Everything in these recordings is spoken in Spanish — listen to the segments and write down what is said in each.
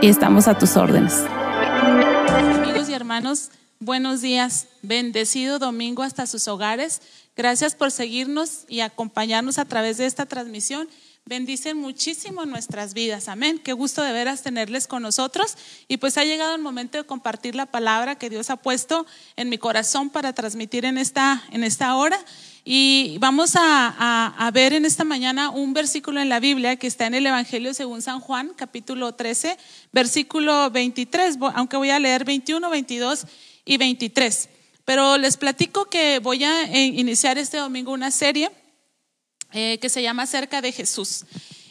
y estamos a tus órdenes. Amigos y hermanos, buenos días. Bendecido domingo hasta sus hogares. Gracias por seguirnos y acompañarnos a través de esta transmisión. Bendicen muchísimo nuestras vidas. Amén. Qué gusto de veras tenerles con nosotros. Y pues ha llegado el momento de compartir la palabra que Dios ha puesto en mi corazón para transmitir en esta, en esta hora. Y vamos a, ver en esta mañana un versículo en la Biblia que está en el Evangelio según San Juan, capítulo 13, versículo 23, aunque voy a leer 21, 22 y 23. Pero les platico que voy a eh, iniciar este domingo una serie eh, que se llama Cerca de Jesús.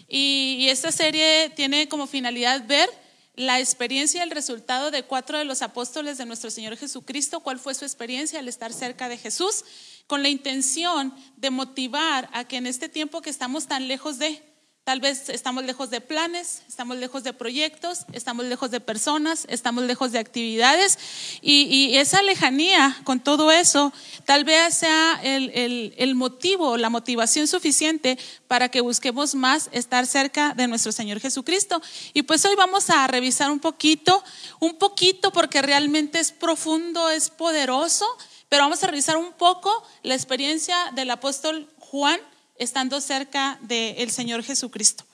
Y esta serie tiene como finalidad ver la experiencia y el resultado de cuatro de los apóstoles de nuestro Señor Jesucristo, cuál fue su experiencia al estar cerca de Jesús con la intención de motivar a que en este tiempo que estamos tan lejos de, tal vez estamos lejos de planes, estamos lejos de proyectos, estamos lejos de personas, estamos lejos de actividades y, esa lejanía con todo eso tal vez sea el, motivo, la motivación suficiente para que busquemos más estar cerca de nuestro Señor Jesucristo. Y pues hoy vamos a revisar un poquito, un poquito porque realmente es profundo, es poderoso pero vamos a revisar un poco la experiencia del apóstol Juan estando cerca del Señor Jesucristo.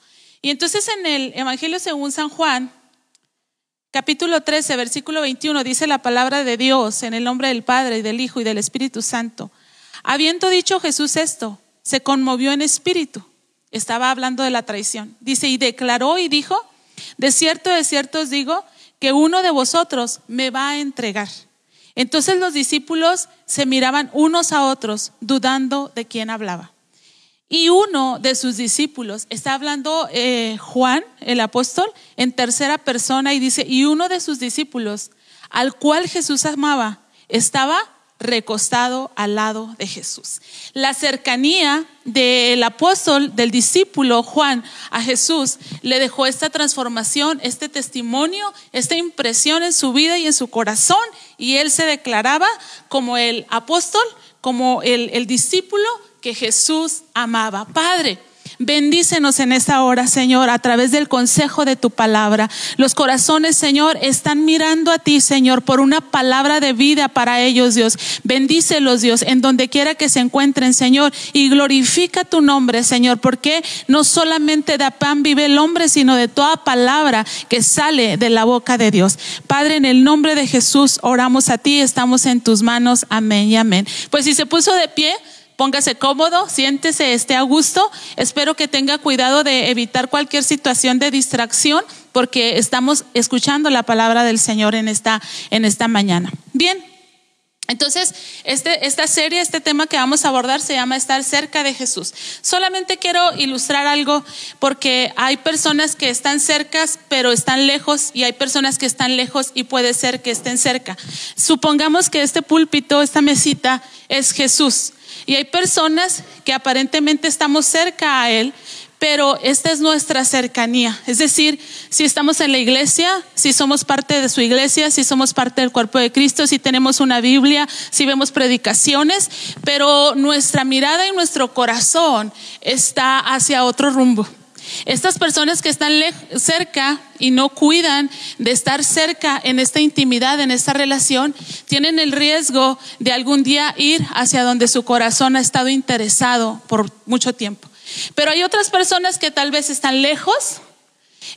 Y entonces en el Evangelio según San Juan, capítulo 13, versículo 21, dice la palabra de Dios en el nombre del Padre y del Hijo y del Espíritu Santo. Habiendo dicho Jesús esto, se conmovió en espíritu. Estaba hablando de la traición. Dice, y declaró y dijo, de cierto, de cierto os digo, que uno de vosotros me va a entregar. Entonces los discípulos se miraban unos a otros, dudando de quién hablaba. Y uno de sus discípulos, está hablando eh, Juan, el apóstol, en tercera persona y dice, y uno de sus discípulos, al cual Jesús amaba, estaba recostado al lado de Jesús. La cercanía del apóstol, del discípulo Juan a Jesús, le dejó esta transformación, este testimonio, esta impresión en su vida y en su corazón, y él se declaraba como el apóstol, como el, el discípulo que Jesús amaba. Padre, Bendícenos en esta hora, Señor, a través del consejo de tu palabra. Los corazones, Señor, están mirando a ti, Señor, por una palabra de vida para ellos, Dios. Bendícelos, Dios, en donde quiera que se encuentren, Señor, y glorifica tu nombre, Señor, porque no solamente de pan vive el hombre, sino de toda palabra que sale de la boca de Dios. Padre, en el nombre de Jesús oramos a ti, estamos en tus manos. Amén y amén. Pues si se puso de pie, Póngase cómodo, siéntese, esté a gusto. Espero que tenga cuidado de evitar cualquier situación de distracción porque estamos escuchando la palabra del Señor en esta, en esta mañana. Bien, entonces, este, esta serie, este tema que vamos a abordar se llama Estar cerca de Jesús. Solamente quiero ilustrar algo porque hay personas que están cercas pero están lejos y hay personas que están lejos y puede ser que estén cerca. Supongamos que este púlpito, esta mesita es Jesús y hay personas que aparentemente estamos cerca a Él, pero esta es nuestra cercanía. Es decir, si estamos en la iglesia, si somos parte de su iglesia, si somos parte del cuerpo de Cristo, si tenemos una Biblia, si vemos predicaciones, pero nuestra mirada y nuestro corazón está hacia otro rumbo. Estas personas que están cerca y no cuidan de estar cerca en esta intimidad, en esta relación, tienen el riesgo de algún día ir hacia donde su corazón ha estado interesado por mucho tiempo. Pero hay otras personas que tal vez están lejos,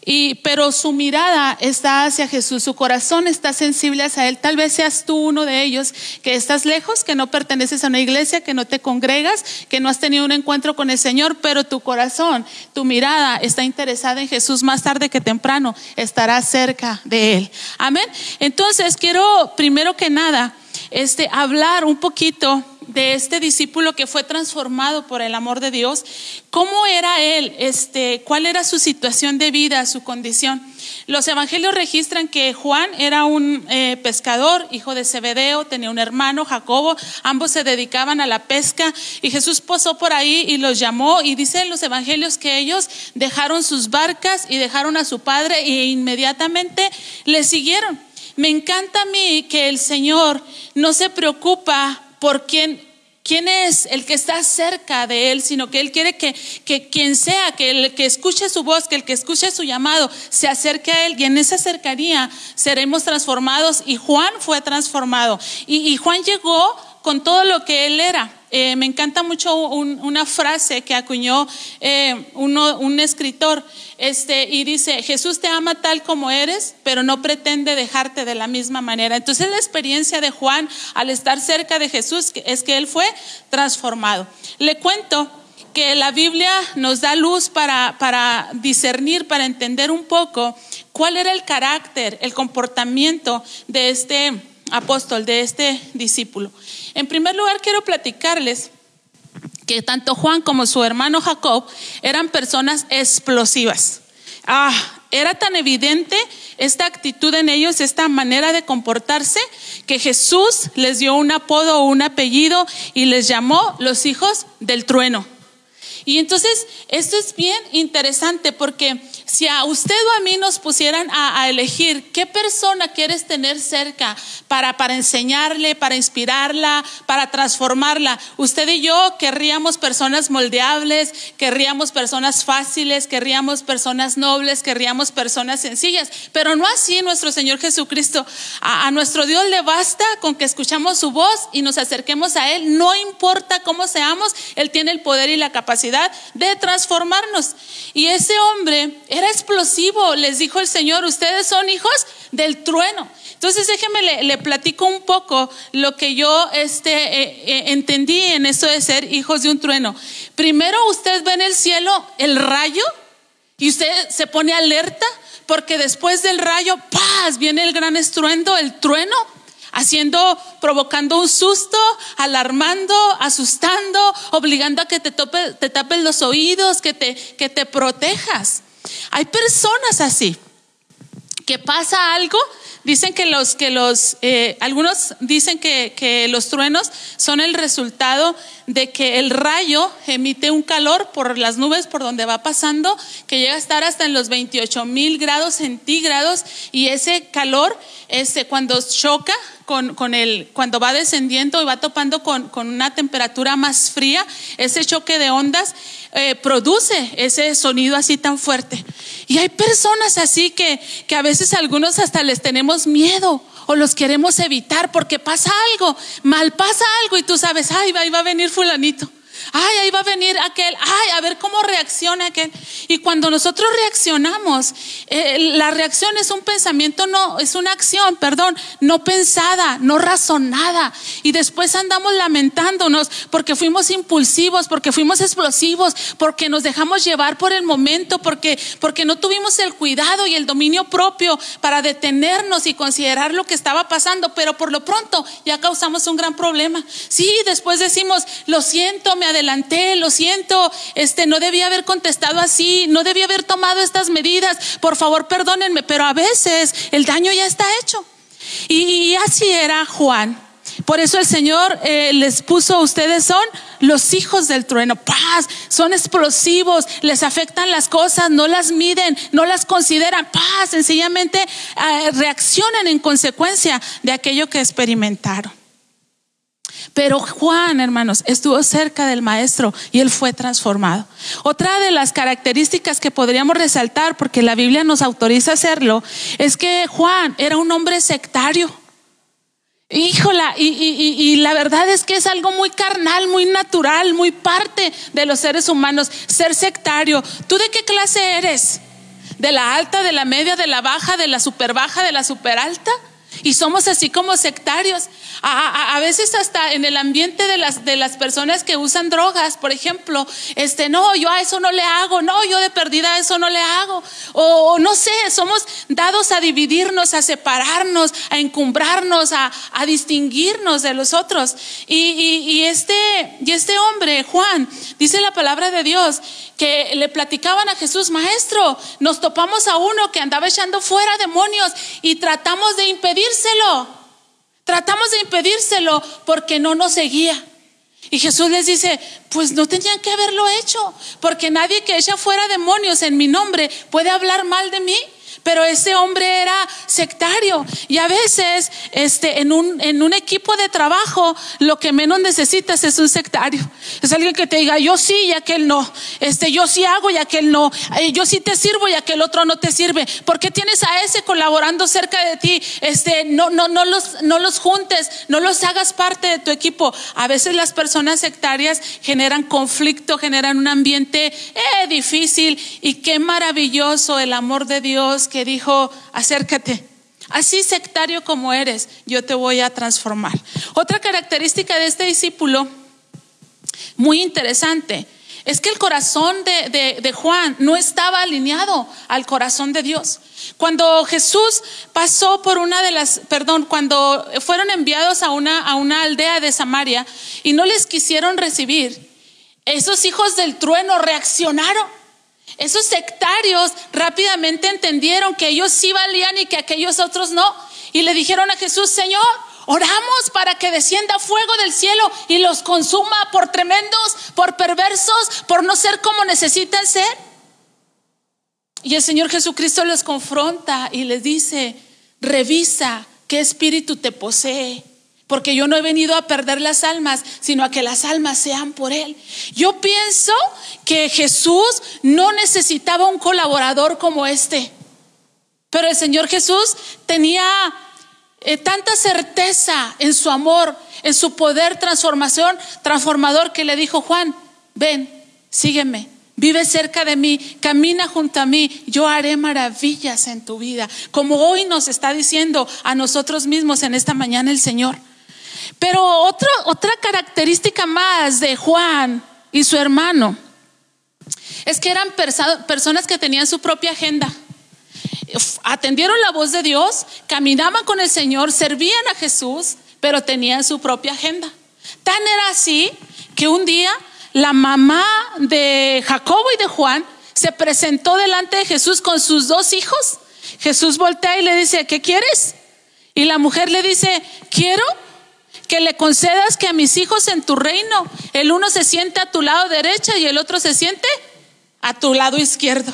y, pero su mirada está hacia Jesús, su corazón está sensible hacia Él. Tal vez seas tú uno de ellos que estás lejos, que no perteneces a una iglesia, que no te congregas, que no has tenido un encuentro con el Señor, pero tu corazón, tu mirada está interesada en Jesús más tarde que temprano, estará cerca de Él. Amén. Entonces quiero primero que nada este, hablar un poquito de este discípulo que fue transformado por el amor de Dios, ¿cómo era él? Este, ¿Cuál era su situación de vida, su condición? Los evangelios registran que Juan era un eh, pescador, hijo de Zebedeo, tenía un hermano, Jacobo, ambos se dedicaban a la pesca y Jesús posó por ahí y los llamó y dice los evangelios que ellos dejaron sus barcas y dejaron a su padre e inmediatamente le siguieron. Me encanta a mí que el Señor no se preocupa por quién, quién es el que está cerca de Él, sino que Él quiere que, que quien sea, que el que escuche su voz, que el que escuche su llamado, se acerque a Él y en esa cercanía seremos transformados. Y Juan fue transformado. Y, Juan llegó con todo lo que Él era. Eh, me encanta mucho una frase que acuñó eh, un escritor este, y dice, Jesús te ama tal como eres, pero no pretende dejarte de la misma manera. Entonces la experiencia de Juan al estar cerca de Jesús es que él fue transformado. Le cuento que la Biblia nos da luz para, para discernir, para entender un poco cuál era el carácter, el comportamiento de este apóstol, de este discípulo. En primer lugar, quiero platicarles que tanto Juan como su hermano Jacob eran personas explosivas. Ah, era tan evidente esta actitud en ellos, esta manera de comportarse, que Jesús les dio un apodo o un apellido y les llamó los hijos del trueno. Y entonces, esto es bien interesante porque si a usted o a mí nos pusieran a, elegir qué persona quieres tener cerca para, para enseñarle, para inspirarla, para transformarla, usted y yo querríamos personas moldeables, querríamos personas fáciles, querríamos personas nobles, querríamos personas sencillas, pero no así nuestro Señor Jesucristo. A, nuestro Dios le basta con que escuchamos su voz y nos acerquemos a Él, no importa cómo seamos, Él tiene el poder y la capacidad de transformarnos. Y ese hombre era explosivo, les dijo el Señor, ustedes son hijos del trueno. Entonces déjeme le, platico un poco lo que yo este, eh, eh, entendí en eso de ser hijos de un trueno. Primero usted ve en el cielo el rayo y usted se pone alerta porque después del rayo, ¡paz! viene el gran estruendo, el trueno haciendo, provocando un susto, alarmando, asustando, obligando a que te, tope, te tapes los oídos, que te, que te protejas. Hay personas así, que pasa algo, dicen que los, que los, eh, algunos dicen que, que los truenos son el resultado de que el rayo emite un calor por las nubes por donde va pasando, que llega a estar hasta en los 28 mil grados centígrados y ese calor, ese, cuando choca con, con, el, cuando va descendiendo y va topando con, con una temperatura más fría, ese choque de ondas eh, produce ese sonido así tan fuerte. Y hay personas así que, que a veces algunos hasta les tenemos miedo o los queremos evitar porque pasa algo, mal pasa algo y tú sabes, ay, va, va a venir fulanito. Ay, ahí va a venir aquel. Ay, a ver cómo reacciona aquel. Y cuando nosotros reaccionamos, eh, la reacción es un pensamiento, no, es una acción, perdón, no pensada, no razonada. Y después andamos lamentándonos porque fuimos impulsivos, porque fuimos explosivos, porque nos dejamos llevar por el momento, porque, porque no tuvimos el cuidado y el dominio propio para detenernos y considerar lo que estaba pasando. Pero por lo pronto ya causamos un gran problema. Sí, después decimos, lo siento, me adelanté, lo siento, este no debía haber contestado así, no debía haber tomado estas medidas, por favor perdónenme, pero a veces el daño ya está hecho. Y, así era Juan. Por eso el Señor eh, les puso, ustedes son los hijos del trueno, paz, son explosivos, les afectan las cosas, no las miden, no las consideran, paz, sencillamente eh, reaccionan en consecuencia de aquello que experimentaron. Pero Juan, hermanos, estuvo cerca del maestro y él fue transformado. Otra de las características que podríamos resaltar, porque la Biblia nos autoriza a hacerlo, es que Juan era un hombre sectario. Híjola, y, y, la verdad es que es algo muy carnal, muy natural, muy parte de los seres humanos, ser sectario. ¿Tú de qué clase eres? ¿De la alta, de la media, de la baja, de la super baja, de la super alta? Y somos así como sectarios. A, veces hasta en el ambiente de las, de las personas que usan drogas, por ejemplo, este, no, yo a eso no le hago, no, yo de perdida a eso no le hago. O, no sé, somos dados a dividirnos, a separarnos, a encumbrarnos, a, a distinguirnos de los otros. Y, y, este, y este hombre, Juan, dice la palabra de Dios, que le platicaban a Jesús, maestro, nos topamos a uno que andaba echando fuera demonios y tratamos de Tratamos de impedírselo porque no nos seguía. Y Jesús les dice, pues no tenían que haberlo hecho, porque nadie que echa fuera demonios en mi nombre puede hablar mal de mí. Pero ese hombre era sectario y a veces este, en, un, en un equipo de trabajo lo que menos necesitas es un sectario. Es alguien que te diga, yo sí y aquel no. Este, yo sí hago y aquel no. Eh, yo sí te sirvo y aquel otro no te sirve. ¿Por qué tienes a ese colaborando cerca de ti? Este, no, no, no, los, no los juntes, no los hagas parte de tu equipo. A veces las personas sectarias generan conflicto, generan un ambiente eh, difícil y qué maravilloso el amor de Dios que dijo, acércate. Así sectario como eres, yo te voy a transformar. Otra característica de este discípulo, muy interesante, es que el corazón de, Juan no estaba alineado al corazón de Dios. Cuando Jesús pasó por una de las, perdón, cuando fueron enviados a una, a una aldea de Samaria y no les quisieron recibir, esos hijos del trueno reaccionaron esos sectarios rápidamente entendieron que ellos sí valían y que aquellos otros no. Y le dijeron a Jesús, Señor, oramos para que descienda fuego del cielo y los consuma por tremendos, por perversos, por no ser como necesitan ser. Y el Señor Jesucristo les confronta y les dice, revisa qué espíritu te posee porque yo no he venido a perder las almas, sino a que las almas sean por Él. Yo pienso que Jesús no necesitaba un colaborador como este, pero el Señor Jesús tenía eh, tanta certeza en su amor, en su poder transformación, transformador, que le dijo, Juan, ven, sígueme. Vive cerca de mí, camina junto a mí, yo haré maravillas en tu vida, como hoy nos está diciendo a nosotros mismos en esta mañana el Señor. Pero otra característica más de Juan y su hermano es que eran personas que tenían su propia agenda. Atendieron la voz de Dios, caminaban con el Señor, servían a Jesús, pero tenían su propia agenda. Tan era así que un día la mamá de Jacobo y de Juan se presentó delante de Jesús con sus dos hijos. Jesús voltea y le dice, ¿qué quieres? Y la mujer le dice, quiero que le concedas que a mis hijos en tu reino, el uno se siente a tu lado derecha y el otro se siente a tu lado izquierdo.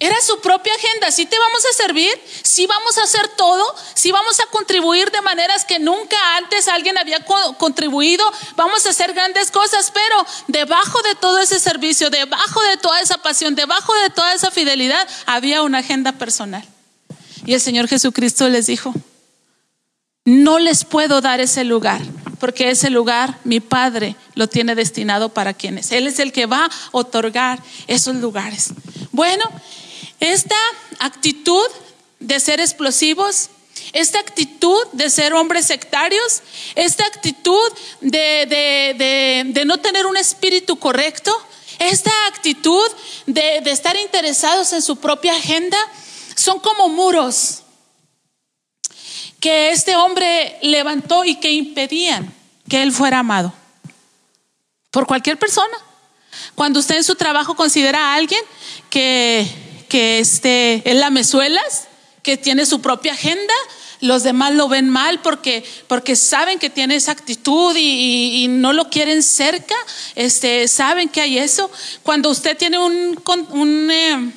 Era su propia agenda. Si te vamos a servir, si vamos a hacer todo, si vamos a contribuir de maneras que nunca antes alguien había contribuido, vamos a hacer grandes cosas, pero debajo de todo ese servicio, debajo de toda esa pasión, debajo de toda esa fidelidad, había una agenda personal. Y el Señor Jesucristo les dijo, no les puedo dar ese lugar, porque ese lugar mi Padre lo tiene destinado para quienes. Él es el que va a otorgar esos lugares. Bueno, esta actitud de ser explosivos, esta actitud de ser hombres sectarios, esta actitud de, no tener un espíritu correcto, esta actitud de estar interesados en su propia agenda, son como muros que este hombre levantó y que impedían que él fuera amado por cualquier persona. Cuando usted en su trabajo considera a alguien que, que este, es la mesuelas, que tiene su propia agenda, los demás lo ven mal porque, porque saben que tiene esa actitud y, no lo quieren cerca, este, saben que hay eso. Cuando usted tiene un, un eh,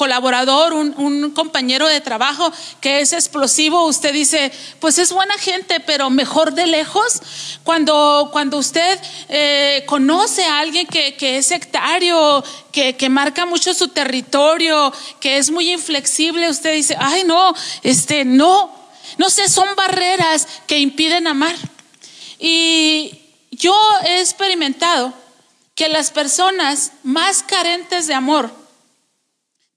colaborador, un, compañero de trabajo que es explosivo, usted dice, pues es buena gente, pero mejor de lejos. Cuando, cuando usted eh, conoce a alguien que, es sectario, que, que, marca mucho su territorio, que es muy inflexible, usted dice, ay no, este, no, no sé, son barreras que impiden amar. Y yo he experimentado que las personas más carentes de amor,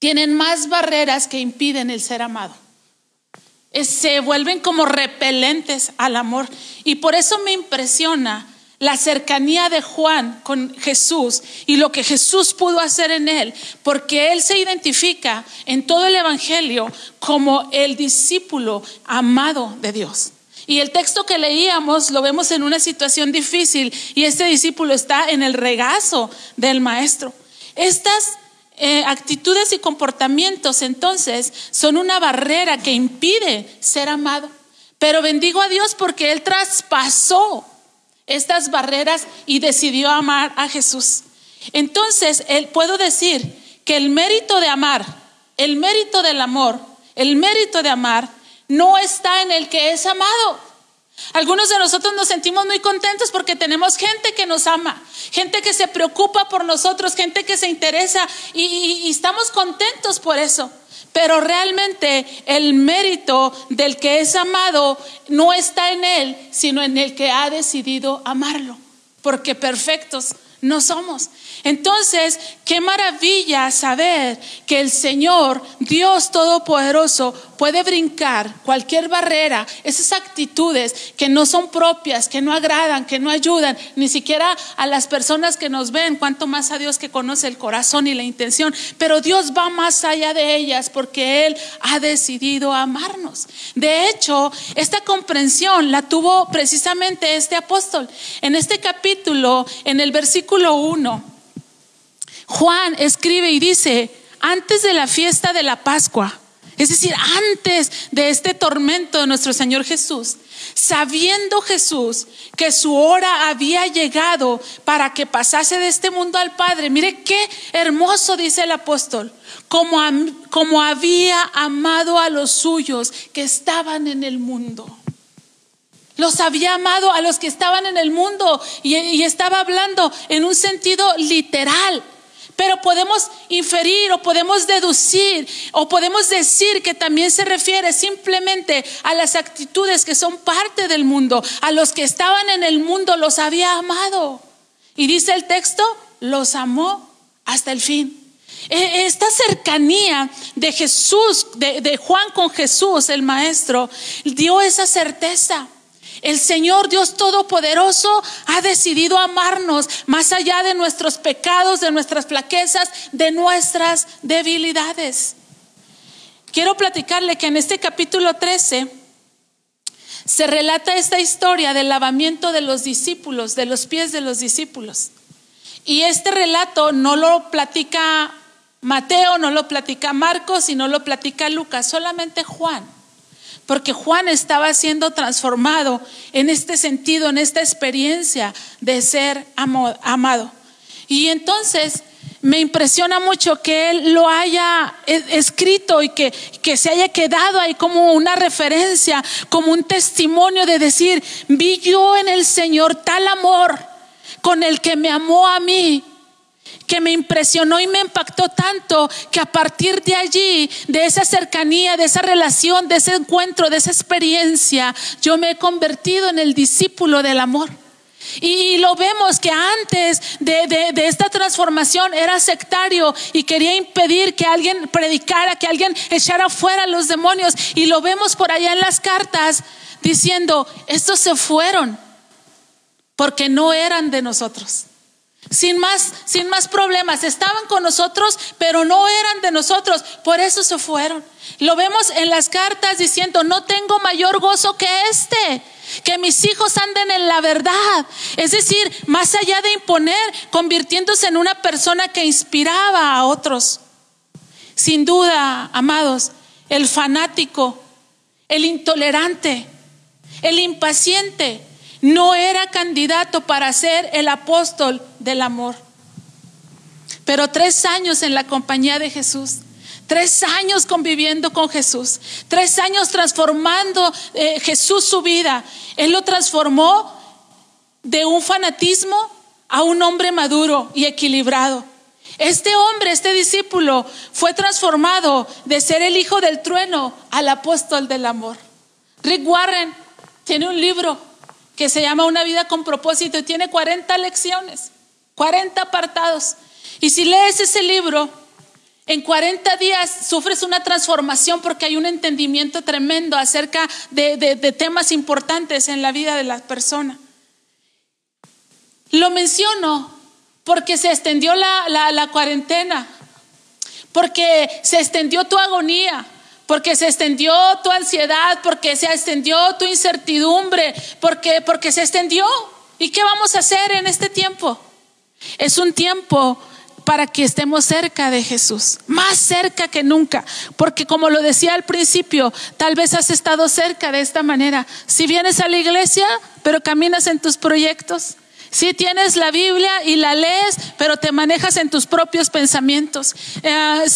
tienen más barreras que impiden el ser amado. Se vuelven como repelentes al amor. Y por eso me impresiona la cercanía de Juan con Jesús y lo que Jesús pudo hacer en él, porque él se identifica en todo el Evangelio como el discípulo amado de Dios. Y el texto que leíamos lo vemos en una situación difícil y este discípulo está en el regazo del maestro. Estas eh, actitudes y comportamientos entonces son una barrera que impide ser amado. Pero bendigo a Dios porque Él traspasó estas barreras y decidió amar a Jesús. Entonces, él, puedo decir que el mérito de amar, el mérito del amor, el mérito de amar no está en el que es amado. Algunos de nosotros nos sentimos muy contentos porque tenemos gente que nos ama, gente que se preocupa por nosotros, gente que se interesa y, estamos contentos por eso. Pero realmente el mérito del que es amado no está en él, sino en el que ha decidido amarlo, porque perfectos no somos. Entonces, qué maravilla saber que el Señor, Dios Todopoderoso, puede brincar cualquier barrera, esas actitudes que no son propias, que no agradan, que no ayudan, ni siquiera a las personas que nos ven, cuanto más a Dios que conoce el corazón y la intención. Pero Dios va más allá de ellas porque Él ha decidido amarnos. De hecho, esta comprensión la tuvo precisamente este apóstol. En este capítulo, en el versículo 1 Juan escribe y dice, antes de la fiesta de la Pascua, es decir, antes de este tormento de nuestro Señor Jesús, sabiendo Jesús que su hora había llegado para que pasase de este mundo al Padre, mire qué hermoso dice el apóstol, como, como había amado a los suyos que estaban en el mundo. Los había amado a los que estaban en el mundo y, y estaba hablando en un sentido literal. Pero podemos inferir o podemos deducir o podemos decir que también se refiere simplemente a las actitudes que son parte del mundo. A los que estaban en el mundo los había amado. Y dice el texto, los amó hasta el fin. E, esta cercanía de Jesús, de, de Juan con Jesús, el Maestro, dio esa certeza. El Señor Dios Todopoderoso ha decidido amarnos más allá de nuestros pecados, de nuestras flaquezas, de nuestras debilidades. Quiero platicarle que en este capítulo 13 se relata esta historia del lavamiento de los discípulos, de los pies de los discípulos. Y este relato no lo platica Mateo, no lo platica Marcos y no lo platica Lucas, solamente Juan porque Juan estaba siendo transformado en este sentido, en esta experiencia de ser amado. Y entonces me impresiona mucho que él lo haya e-, escrito y que, que se haya quedado ahí como una referencia, como un testimonio de decir, vi yo en el Señor tal amor con el que me amó a mí que me impresionó y me impactó tanto que a partir de allí, de esa cercanía, de esa relación, de ese encuentro, de esa experiencia, yo me he convertido en el discípulo del amor. Y lo vemos que antes de, esta transformación era sectario y quería impedir que alguien predicara, que alguien echara fuera a los demonios. Y lo vemos por allá en las cartas diciendo, estos se fueron porque no eran de nosotros sin más, sin más problemas. Estaban con nosotros, pero no eran de nosotros. Por eso se fueron. Lo vemos en las cartas diciendo, no tengo mayor gozo que este, que mis hijos anden en la verdad. Es decir, más allá de imponer, convirtiéndose en una persona que inspiraba a otros. Sin duda, amados, el fanático el intolerante, el impaciente, no era candidato para ser el apóstol del amor. Pero tres años en la compañía de Jesús, tres años conviviendo con Jesús, tres años transformando eh, Jesús su vida. Él lo transformó de un fanatismo a un hombre maduro y equilibrado. Este hombre, este discípulo, fue transformado de ser el hijo del trueno al apóstol del amor. Rick Warren tiene un libro que se llama Una vida con propósito y tiene 40 lecciones, 40 apartados. Y si lees ese libro, en 40 días sufres una transformación porque hay un entendimiento tremendo acerca de, temas importantes en la vida de la persona. Lo menciono porque se extendió la, la cuarentena, porque se extendió tu agonía, porque se extendió tu ansiedad, porque se extendió tu incertidumbre, porque, porque se extendió. ¿Y qué vamos a hacer en este tiempo? Es un tiempo para que estemos cerca de Jesús, más cerca que nunca, porque como lo decía al principio, tal vez has estado cerca de esta manera. Si vienes a la iglesia, pero caminas en tus proyectos, si tienes la Biblia y la lees, pero te manejas en tus propios pensamientos. Eh,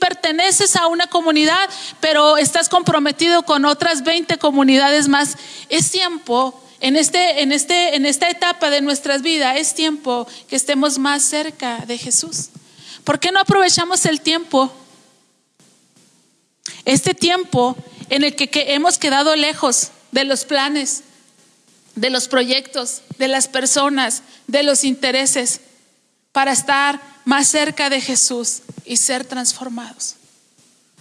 perteneces a una comunidad, pero estás comprometido con otras 20 comunidades más, es tiempo en, este, en, este, en esta etapa de nuestras vidas, es tiempo que estemos más cerca de Jesús. ¿Por qué no aprovechamos el tiempo? Este tiempo en el que hemos quedado lejos de los planes, de los proyectos, de las personas, de los intereses, para estar más cerca de Jesús y ser transformados.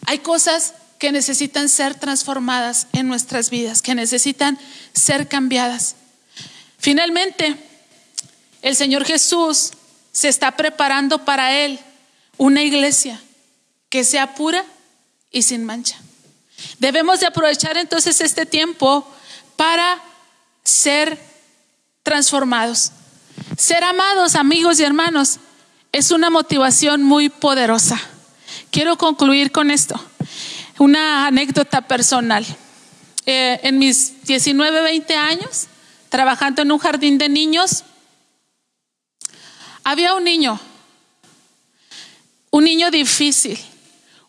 Hay cosas que necesitan ser transformadas en nuestras vidas, que necesitan ser cambiadas. Finalmente, el Señor Jesús se está preparando para Él una iglesia que sea pura y sin mancha. Debemos de aprovechar entonces este tiempo para ser transformados. Ser amados, amigos y hermanos, es una motivación muy poderosa. Quiero concluir con esto. Una anécdota personal. Eh, en mis 19, 20 años, trabajando en un jardín de niños, había un niño, un niño difícil,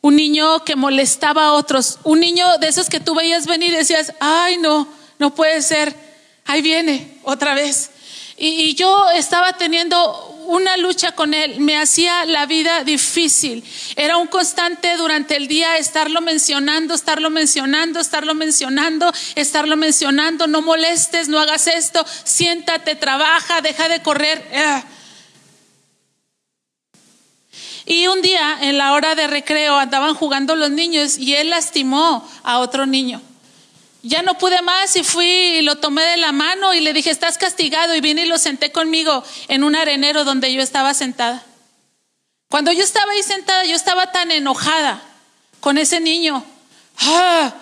un niño que molestaba a otros, un niño de esos que tú veías venir y decías, ay no, no puede ser ahí viene otra vez. Y, yo estaba teniendo una lucha con él, me hacía la vida difícil. Era un constante durante el día estarlo mencionando, estarlo mencionando, estarlo mencionando, estarlo mencionando, no molestes, no hagas esto, siéntate, trabaja, deja de correr. Y un día en la hora de recreo andaban jugando los niños y él lastimó a otro niño. Ya no pude más y fui y lo tomé de la mano y le dije, estás castigado y vine y lo senté conmigo en un arenero donde yo estaba sentada. Cuando yo estaba ahí sentada, yo estaba tan enojada con ese niño. Ah,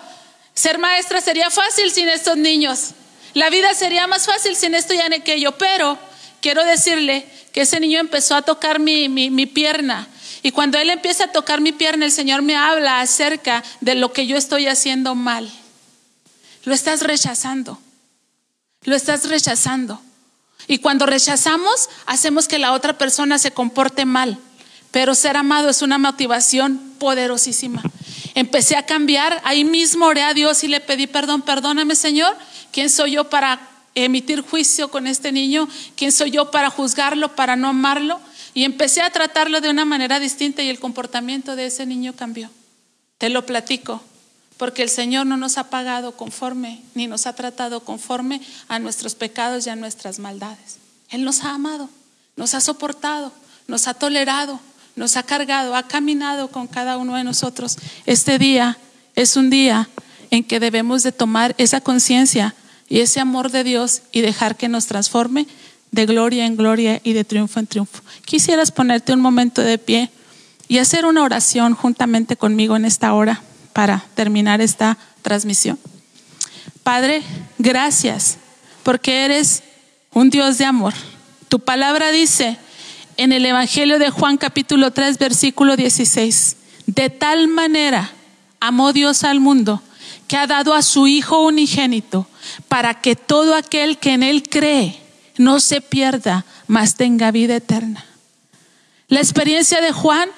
ser maestra sería fácil sin estos niños. La vida sería más fácil sin esto y aquello. Pero quiero decirle que ese niño empezó a tocar mi, mi pierna. Y cuando él empieza a tocar mi pierna, el Señor me habla acerca de lo que yo estoy haciendo mal. Lo estás rechazando. Lo estás rechazando. Y cuando rechazamos, hacemos que la otra persona se comporte mal. Pero ser amado es una motivación poderosísima. Empecé a cambiar, ahí mismo oré a Dios y le pedí perdón, perdóname Señor, ¿quién soy yo para emitir juicio con este niño? ¿Quién soy yo para juzgarlo, para no amarlo? Y empecé a tratarlo de una manera distinta y el comportamiento de ese niño cambió. Te lo platico porque el Señor no nos ha pagado conforme, ni nos ha tratado conforme a nuestros pecados y a nuestras maldades. Él nos ha amado, nos ha soportado, nos ha tolerado, nos ha cargado, ha caminado con cada uno de nosotros. Este día es un día en que debemos de tomar esa conciencia y ese amor de Dios y dejar que nos transforme de gloria en gloria y de triunfo en triunfo. Quisieras ponerte un momento de pie y hacer una oración juntamente conmigo en esta hora para terminar esta transmisión. Padre, gracias porque eres un Dios de amor. Tu palabra dice en el Evangelio de Juan capítulo 3 versículo 16, de tal manera amó Dios al mundo que ha dado a su Hijo unigénito para que todo aquel que en Él cree no se pierda, mas tenga vida eterna. La experiencia de Juan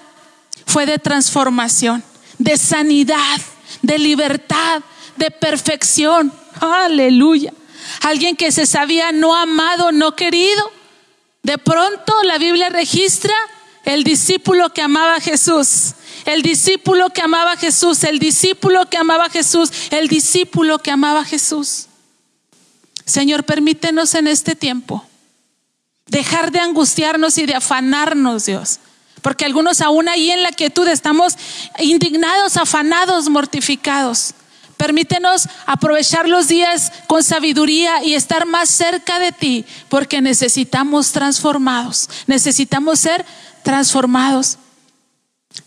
fue de transformación, de sanidad, de libertad, de perfección. Aleluya. Alguien que se sabía no amado, no querido. De pronto la Biblia registra el discípulo que amaba a Jesús. El discípulo que amaba a Jesús, el discípulo que amaba a Jesús, el discípulo que amaba a Jesús. Señor, permítenos en este tiempo dejar de angustiarnos y de afanarnos, Dios. Porque algunos aún ahí en la quietud estamos indignados, afanados, mortificados. Permítenos aprovechar los días con sabiduría y estar más cerca de ti, porque necesitamos transformados, necesitamos ser transformados.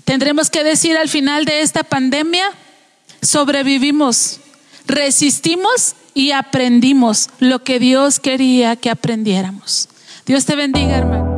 Tendremos que decir al final de esta pandemia, sobrevivimos, resistimos y aprendimos lo que Dios quería que aprendiéramos. Dios te bendiga, hermano.